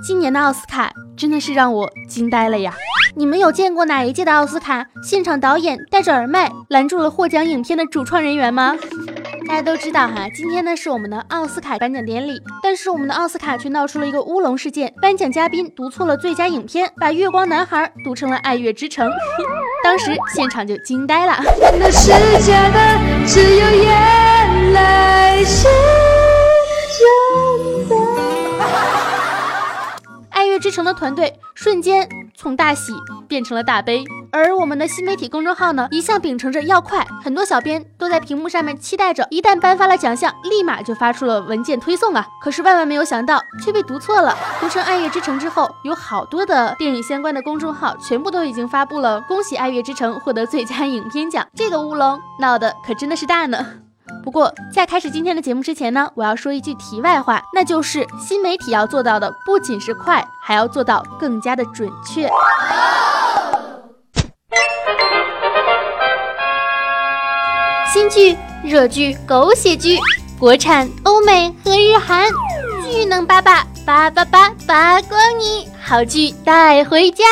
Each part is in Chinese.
今年的奥斯卡真的是让我惊呆了呀！你们有见过哪一届的奥斯卡现场导演戴着耳麦拦住了获奖影片的主创人员吗？大家都知道哈，今天呢是我们的奥斯卡颁奖典礼，但是我们的奥斯卡却闹出了一个乌龙事件，颁奖嘉宾读错了最佳影片，把《月光男孩》读成了《爱乐之城》，当时现场就惊呆了。那是假的，只有眼泪之城的团队瞬间从大喜变成了大悲，而我们的新媒体公众号呢，一向秉承着要快，很多小编都在屏幕上面期待着，一旦颁发了奖项，立马就发出了文件推送啊。可是万万没有想到，却被读错了，读成爱乐之城之后，有好多的电影相关的公众号全部都已经发布了恭喜爱乐之城获得最佳影片奖，这个乌龙闹得可真的是大呢。不过，在开始今天的节目之前呢，我要说一句题外话，那就是新媒体要做到的不仅是快，还要做到更加的准确。新剧、热剧、狗血剧，国产、欧美和日韩，剧能八八八八八八光你，好剧带回家。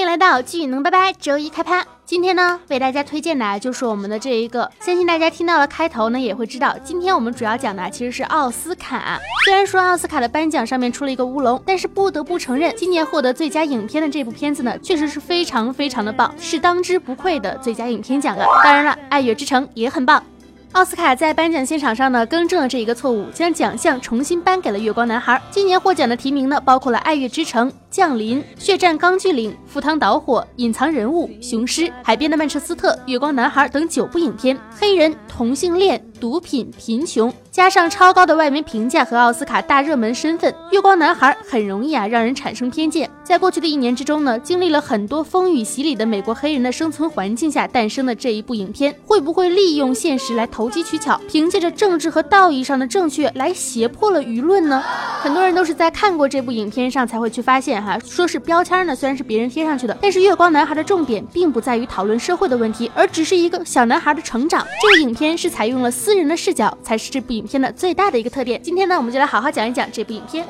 欢迎来到剧能拜拜，周一开拍。今天呢，为大家推荐的就是我们的这一个。相信大家听到了开头呢，也会知道，今天我们主要讲的其实是奥斯卡。虽然说奥斯卡的颁奖上面出了一个乌龙，但是不得不承认，今年获得最佳影片的这部片子呢，确实是非常非常的棒，是当之无愧的最佳影片奖啊。当然了，《爱乐之城》也很棒。奥斯卡在颁奖现场上呢，更正了这一个错误，将奖项重新颁给了《月光男孩》。今年获奖的提名呢，包括了《爱乐之城》。降临、血战钢锯岭、赴汤蹈火、隐藏人物、雄狮、海边的曼彻斯特、月光男孩等九部影片。黑人、同性恋、毒品、贫穷，加上超高的外媒评价和奥斯卡大热门身份，月光男孩很容易啊让人产生偏见。在过去的一年之中呢，经历了很多风雨洗礼的美国黑人的生存环境下诞生的这一部影片，会不会利用现实来投机取巧，凭借着政治和道义上的正确来胁迫了舆论呢？很多人都是在看过这部影片上才会去发现。哈，说是标签呢，虽然是别人贴上去的，但是月光男孩的重点并不在于讨论社会的问题，而只是一个小男孩的成长。这个影片是采用了私人的视角，才是这部影片的最大的一个特点。今天呢，我们就来好好讲一讲这部影片。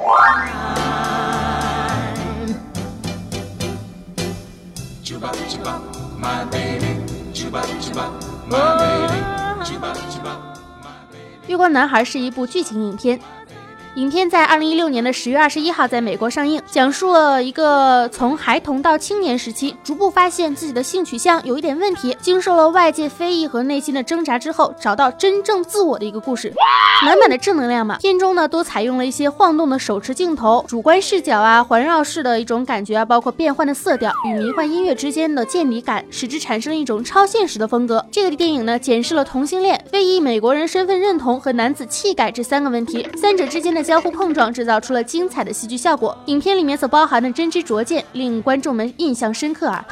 月光男孩是一部剧情影片。影片在二零一六年的十月二十一号在美国上映，讲述了一个从孩童到青年时期，逐步发现自己的性取向有一点问题，经受了外界非议和内心的挣扎之后，找到真正自我的一个故事，满满的正能量嘛。片中呢都采用了一些晃动的手持镜头、主观视角啊、环绕式的一种感觉啊，包括变换的色调与迷幻音乐之间的渐离感，使之产生了一种超现实的风格。这个电影呢检视了同性恋、非裔美国人身份认同和男子气概这三个问题，三者之间的。相互碰撞，制造出了精彩的戏剧效果。影片里面所包含的真知灼见，令观众们印象深刻啊！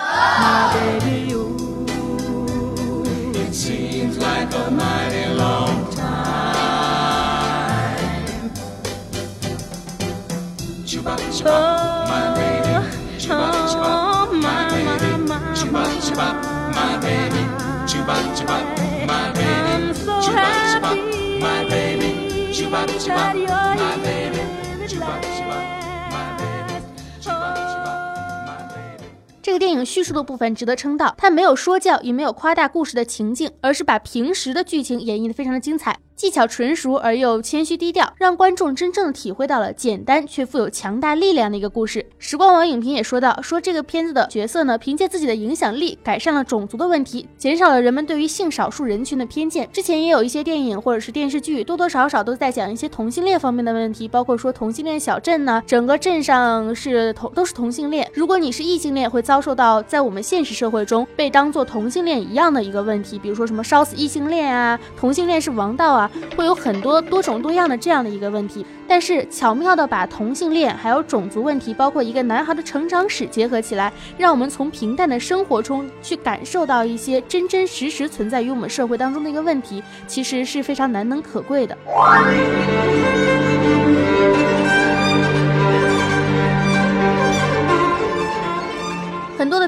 这个电影叙述的部分值得称道，它没有说教，也没有夸大故事的情境，而是把平时的剧情演绎的非常的精彩。技巧纯熟而又谦虚低调，让观众真正体会到了简单却富有强大力量的一个故事。时光网影评也说到，说这个片子的角色呢，凭借自己的影响力，改善了种族的问题，减少了人们对于性少数人群的偏见。之前也有一些电影或者是电视剧，多多少少都在讲一些同性恋方面的问题，包括说同性恋小镇呢，整个镇上是同都是同性恋，如果你是异性恋，会遭受到在我们现实社会中被当做同性恋一样的一个问题，比如说什么烧死异性恋啊，同性恋是王道啊。会有很多多种多样的这样的一个问题，但是巧妙的把同性恋还有种族问题，包括一个男孩的成长史结合起来，让我们从平淡的生活中去感受到一些真真实实存在于我们社会当中的一个问题，其实是非常难能可贵的。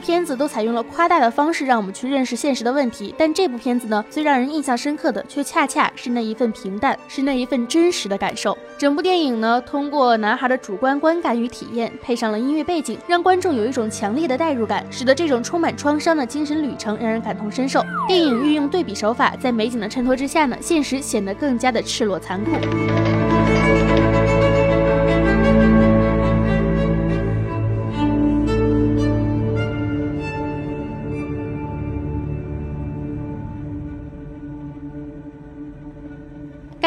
片子都采用了夸大的方式让我们去认识现实的问题，但这部片子呢，最让人印象深刻的却恰恰是那一份平淡，是那一份真实的感受。整部电影呢，通过男孩的主观观感与体验，配上了音乐背景，让观众有一种强烈的代入感，使得这种充满创伤的精神旅程让人感同身受。电影运用对比手法，在美景的衬托之下呢，现实显得更加的赤裸残酷。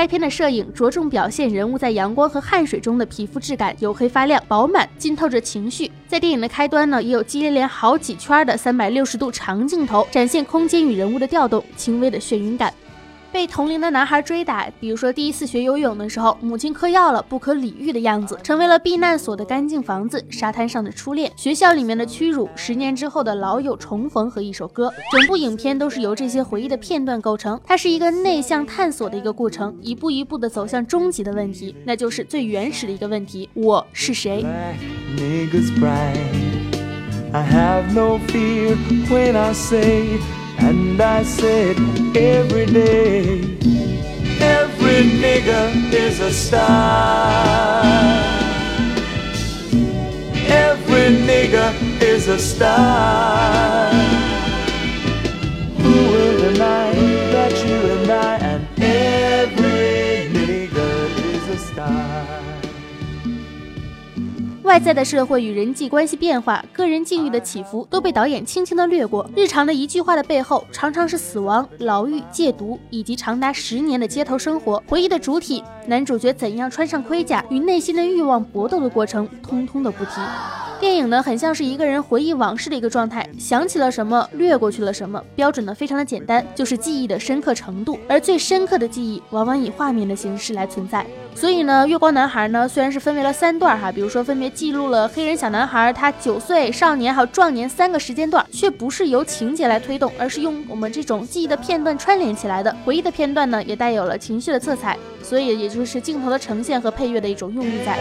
该片的摄影着重表现人物在阳光和汗水中的皮肤质感黝黑发亮、饱满，浸透着情绪。在电影的开端呢，也有接连好几圈的三百六十度长镜头，展现空间与人物的调动，轻微的眩晕感。被同龄的男孩追打，比如说第一次学游泳的时候，母亲嗑药了，不可理喻的样子，成为了避难所的干净房子，沙滩上的初恋，学校里面的屈辱，十年之后的老友重逢和一首歌，整部影片都是由这些回忆的片段构成。它是一个内向探索的一个过程，一步一步的走向终极的问题，那就是最原始的一个问题：我是谁？I have no fear when I say？And I said every day, every nigger is a star. Every nigger is a star. 在的社会与人际关系变化，个人境遇的起伏都被导演轻轻的掠过。日常的一句话的背后，常常是死亡、牢狱、戒毒，以及长达十年的街头生活。回忆的主体，男主角怎样穿上盔甲，与内心的欲望搏斗的过程，通通的不提。电影呢，很像是一个人回忆往事的一个状态，想起了什么，略过去了什么，标准呢非常的简单，就是记忆的深刻程度。而最深刻的记忆，往往以画面的形式来存在。所以呢，月光男孩呢，虽然是分为了三段哈，比如说分别记录了黑人小男孩他九岁、少年还有壮年三个时间段，却不是由情节来推动，而是用我们这种记忆的片段串联起来的。回忆的片段呢，也带有了情绪的色彩，所以也就是镜头的呈现和配乐的一种用意在。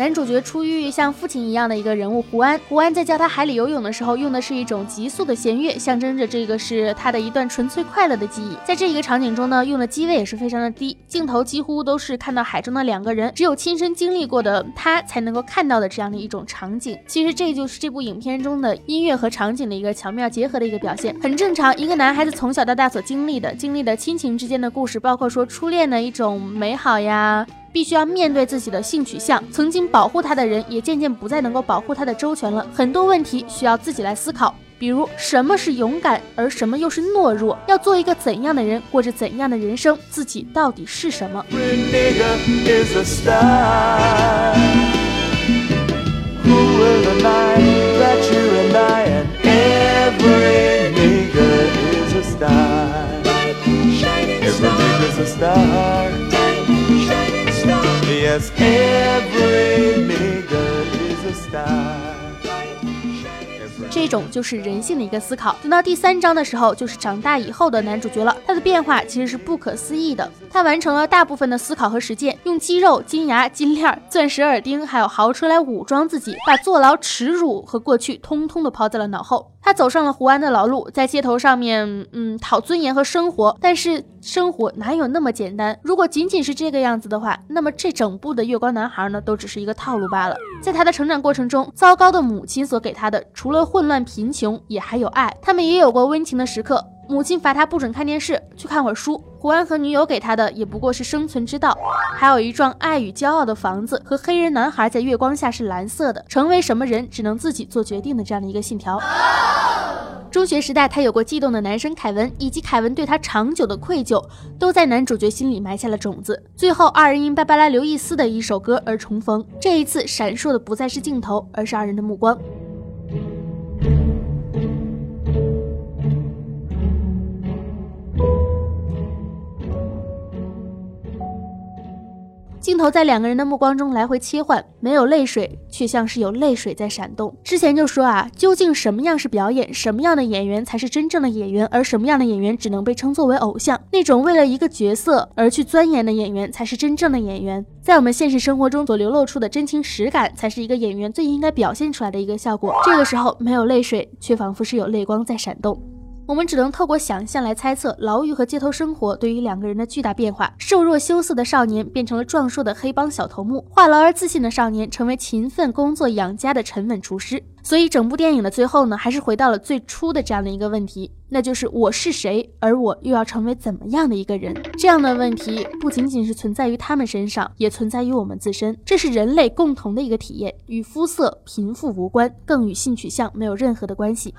男主角出狱，像父亲一样的一个人物胡安。胡安在教他海里游泳的时候，用的是一种急速的弦乐，象征着这个是他的一段纯粹快乐的记忆。在这一个场景中呢，用的机位也是非常的低，镜头几乎都是看到海中的两个人，只有亲身经历过的他才能够看到的这样的一种场景。其实这就是这部影片中的音乐和场景的一个巧妙结合的一个表现，很正常。一个男孩子从小到大所经历的、经历的亲情之间的故事，包括说初恋的一种美好呀。必须要面对自己的性取向，曾经保护他的人也渐渐不再能够保护他的周全了。很多问题需要自己来思考，比如什么是勇敢，而什么又是懦弱？要做一个怎样的人，过着怎样的人生？自己到底是什么这种就是人性的一个思考。等到第三章的时候，就是长大以后的男主角了。他的变化其实是不可思议的。他完成了大部分的思考和实践，用肌肉、金牙、金链、钻石耳钉，还有豪车来武装自己，把坐牢、耻辱和过去通通的抛在了脑后。他走上了胡安的老路，在街头上面，嗯，讨尊严和生活。但是生活哪有那么简单？如果仅仅是这个样子的话，那么这整部的月光男孩呢，都只是一个套路罢了。在他的成长过程中，糟糕的母亲所给他的，除了混乱、贫穷，也还有爱。他们也有过温情的时刻。母亲罚他不准看电视，去看会儿书。胡安和女友给他的也不过是生存之道，还有一幢爱与骄傲的房子和黑人男孩在月光下是蓝色的。成为什么人，只能自己做决定的这样的一个信条。中学时代，他有过悸动的男生凯文，以及凯文对他长久的愧疚，都在男主角心里埋下了种子。最后，二人因芭芭拉·刘易斯的一首歌而重逢。这一次，闪烁的不再是镜头，而是二人的目光。头在两个人的目光中来回切换，没有泪水，却像是有泪水在闪动。之前就说啊，究竟什么样是表演，什么样的演员才是真正的演员，而什么样的演员只能被称作为偶像？那种为了一个角色而去钻研的演员才是真正的演员。在我们现实生活中所流露出的真情实感，才是一个演员最应该表现出来的一个效果。这个时候没有泪水，却仿佛是有泪光在闪动。我们只能透过想象来猜测牢狱和街头生活对于两个人的巨大变化。瘦弱羞涩的少年变成了壮硕的黑帮小头目，话痨而自信的少年成为勤奋工作养家的沉稳厨师。所以，整部电影的最后呢，还是回到了最初的这样的一个问题，那就是我是谁，而我又要成为怎么样的一个人？这样的问题不仅仅是存在于他们身上，也存在于我们自身。这是人类共同的一个体验，与肤色、贫富无关，更与性取向没有任何的关系。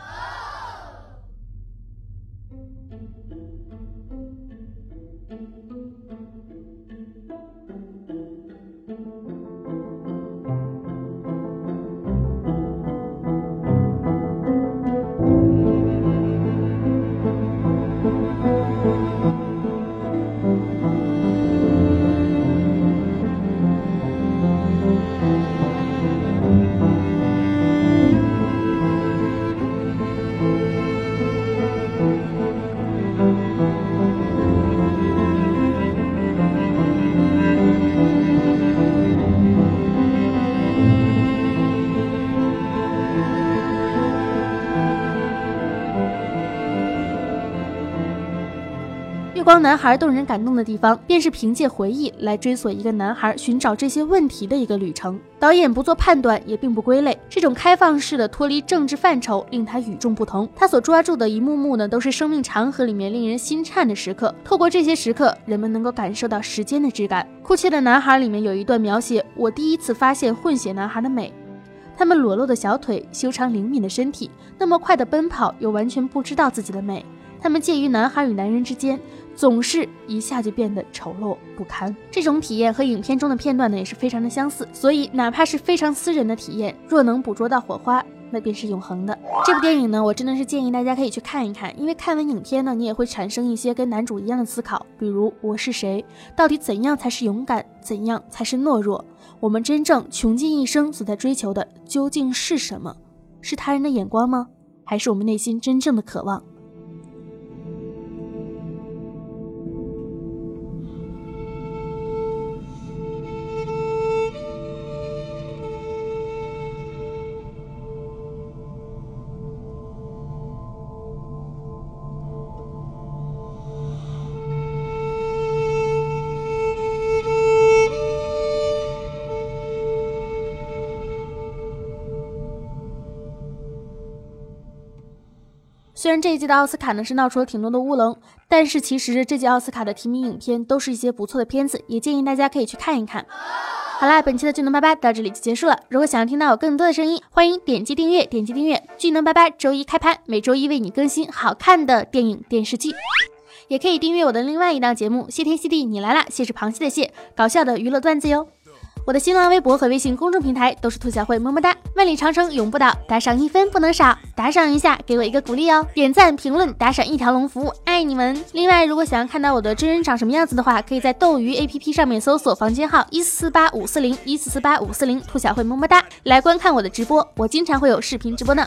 光男孩动人感动的地方，便是凭借回忆来追索一个男孩寻找这些问题的一个旅程。导演不做判断，也并不归类，这种开放式的脱离政治范畴，令他与众不同。他所抓住的一幕幕呢，都是生命长河里面令人心颤的时刻。透过这些时刻，人们能够感受到时间的质感。哭泣的男孩里面有一段描写我第一次发现混血男孩的美，他们裸露的小腿，修长灵敏的身体，那么快的奔跑，又完全不知道自己的美。他们介于男孩与男人之间。总是一下就变得丑陋不堪，这种体验和影片中的片段呢也是非常的相似，所以哪怕是非常私人的体验，若能捕捉到火花，那便是永恒的。这部电影呢，我真的是建议大家可以去看一看，因为看完影片呢，你也会产生一些跟男主一样的思考，比如我是谁，到底怎样才是勇敢，怎样才是懦弱？我们真正穷尽一生所在追求的究竟是什么？是他人的眼光吗？还是我们内心真正的渴望？虽然这一届的奥斯卡呢是闹出了挺多的乌龙，但是其实这届奥斯卡的提名影片都是一些不错的片子，也建议大家可以去看一看。好啦，本期的巨能拜拜到这里就结束了。如果想要听到有更多的声音，欢迎点击订阅，点击订阅巨能拜拜周一开拍，每周一为你更新好看的电影电视剧，也可以订阅我的另外一档节目《谢天谢地你来啦》，谢是螃蟹的蟹，搞笑的娱乐段子哟。我的新浪微博和微信公众平台都是兔小慧，么么哒！万里长城永不倒，打赏一分不能少，打赏一下给我一个鼓励哦！点赞、评论、打赏一条龙服务，爱你们！另外，如果想要看到我的真人长什么样子的话，可以在斗鱼 APP 上面搜索房间号一四四八五四零一四四八五四零，兔小慧么么哒，来观看我的直播，我经常会有视频直播呢。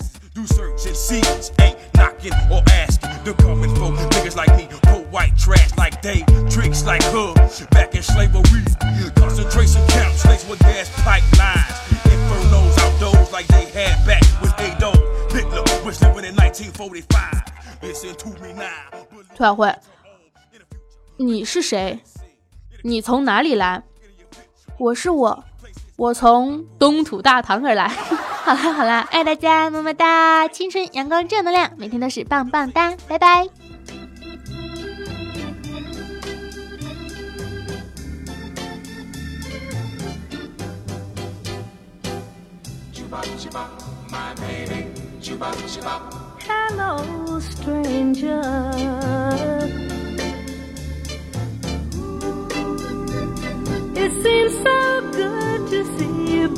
white trash like they, tricks like her. Back in slavery, concentration camps laced with gas pipelines. Infernos outdoors like they had back when Adolf Hitler was living in 1945. Listen to me now. 兔小慧，你是谁？你从哪里来？我是我，我从东土大唐而来。 好啦好啦爱大家么么哒青春阳光正能量每天都是棒棒哒拜拜。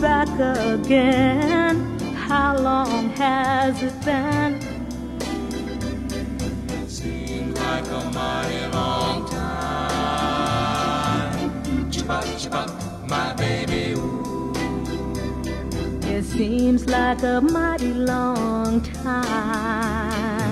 back again. How long has it been? Seems like a mighty long time. Chippa, chippa, my baby. Ooh. It seems like a mighty long time.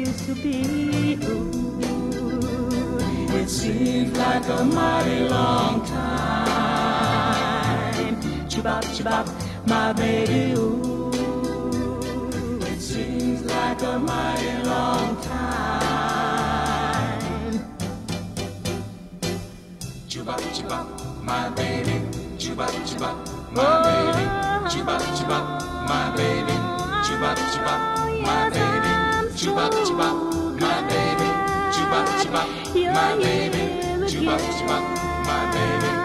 Used to be. Ooh, it seems like a mighty long time. Chibop, chibop, my baby. Ooh, it seems like a mighty long time. Chuba chuba, my baby. Chuba chuba, my baby. Chuba chuba, my baby. Chuba chuba, my baby. Chuba chuba, my baby. Chuba chuba, my baby. Chuba chuba, my baby.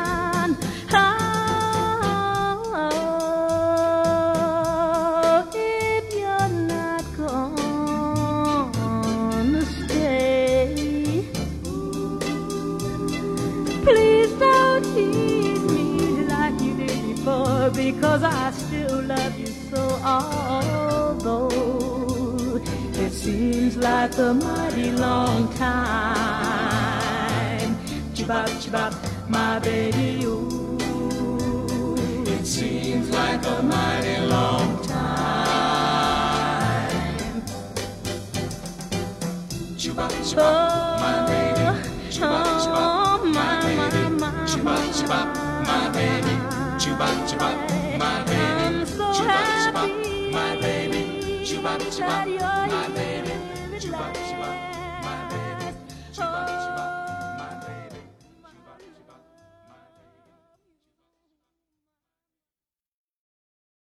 Like a mighty long time, chibop chibop, my baby. Ooh. It seems like a mighty long time. Chuba, my